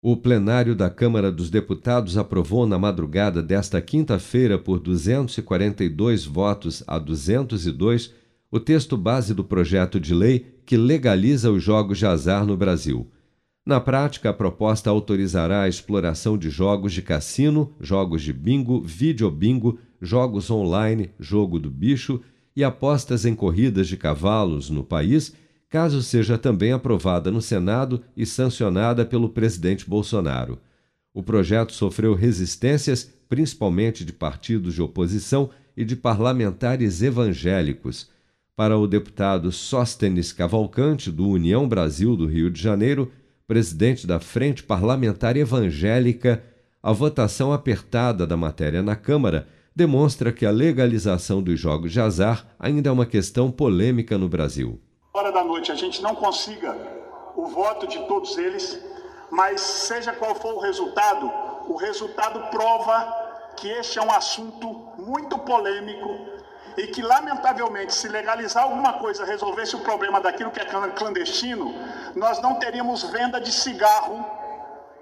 O plenário da Câmara dos Deputados aprovou na madrugada desta quinta-feira, por 242 votos a 202, o texto base do projeto de lei que legaliza os jogos de azar no Brasil. Na prática, a proposta autorizará a exploração de jogos de cassino, jogos de bingo, videobingo, jogos online, jogo do bicho e apostas em corridas de cavalos no país caso seja também aprovada no Senado e sancionada pelo presidente Bolsonaro. O projeto sofreu resistências, principalmente de partidos de oposição e de parlamentares evangélicos. Para o deputado Sóstenes Cavalcante, do União Brasil do Rio de Janeiro, presidente da Frente Parlamentar Evangélica, a votação apertada da matéria na Câmara demonstra que a legalização dos jogos de azar ainda é uma questão polêmica no Brasil hora da noite a gente não consiga o voto de todos eles, mas seja qual for o resultado, o resultado prova que este é um assunto muito polêmico e que, lamentavelmente, se legalizar alguma coisa resolvesse o problema daquilo que é clandestino, nós não teríamos venda de cigarro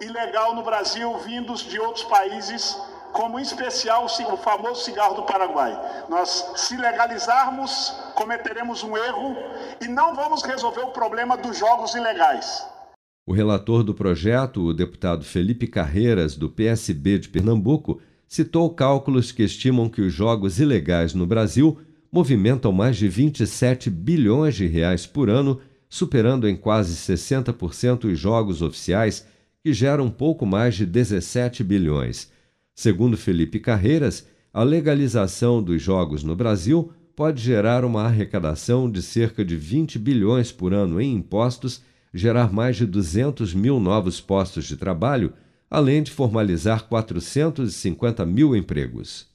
ilegal no Brasil vindos de outros países como em especial o famoso cigarro do Paraguai. Nós, se legalizarmos, cometeremos um erro e não vamos resolver o problema dos jogos ilegais. O relator do projeto, o deputado Felipe Carreiras, do PSB de Pernambuco, citou cálculos que estimam que os jogos ilegais no Brasil movimentam mais de 27 bilhões de reais por ano, superando em quase 60% os jogos oficiais, que geram pouco mais de 17 bilhões. Segundo Felipe Carreiras, a legalização dos jogos no Brasil pode gerar uma arrecadação de cerca de 20 bilhões por ano em impostos, gerar mais de 200 mil novos postos de trabalho, além de formalizar 450 mil empregos.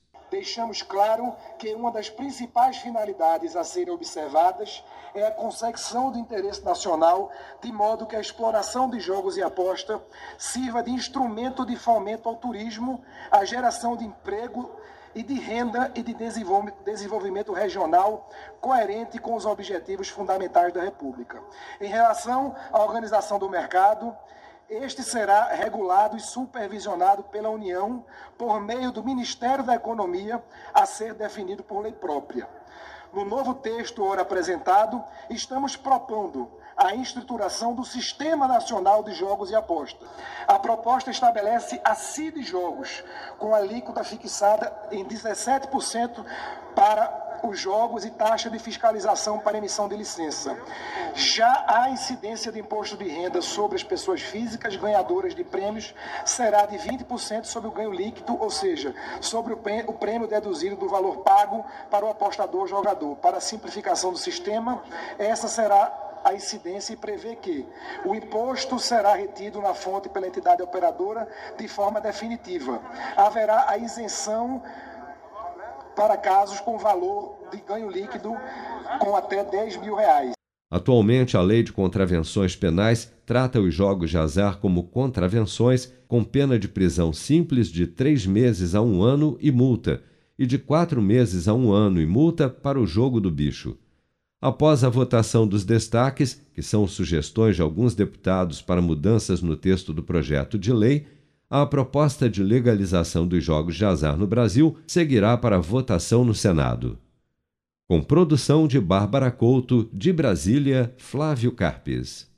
Deixamos claro que uma das principais finalidades a serem observadas é a consecução do interesse nacional, de modo que a exploração de jogos e aposta sirva de instrumento de fomento ao turismo, à geração de emprego e de renda e de desenvolvimento regional coerente com os objetivos fundamentais da República. Em relação à organização do mercado, este será regulado e supervisionado pela União por meio do Ministério da Economia, a ser definido por lei própria. No novo texto ora apresentado, estamos propondo a estruturação do Sistema Nacional de Jogos e Apostas. A proposta estabelece a CID Jogos, com alíquota fixada em 17% para os jogos e taxa de fiscalização para emissão de licença. Já a incidência de imposto de renda sobre as pessoas físicas ganhadoras de prêmios será de 20% sobre o ganho líquido, ou seja, sobre o prêmio deduzido do valor pago para o apostador jogador. Para a simplificação do sistema, essa será a incidência e prevê que o imposto será retido na fonte pela entidade operadora de forma definitiva. Haverá a isenção para casos com valor de ganho líquido com até 10 mil reais. Atualmente, a Lei de Contravenções Penais trata os jogos de azar como contravenções, com pena de prisão simples de três meses a um ano e multa, e de quatro meses a um ano e multa para o jogo do bicho. Após a votação dos destaques, que são sugestões de alguns deputados para mudanças no texto do projeto de lei, a proposta de legalização dos jogos de azar no Brasil seguirá para votação no Senado. Com produção de Bárbara Couto, de Brasília, Flávio Carpes.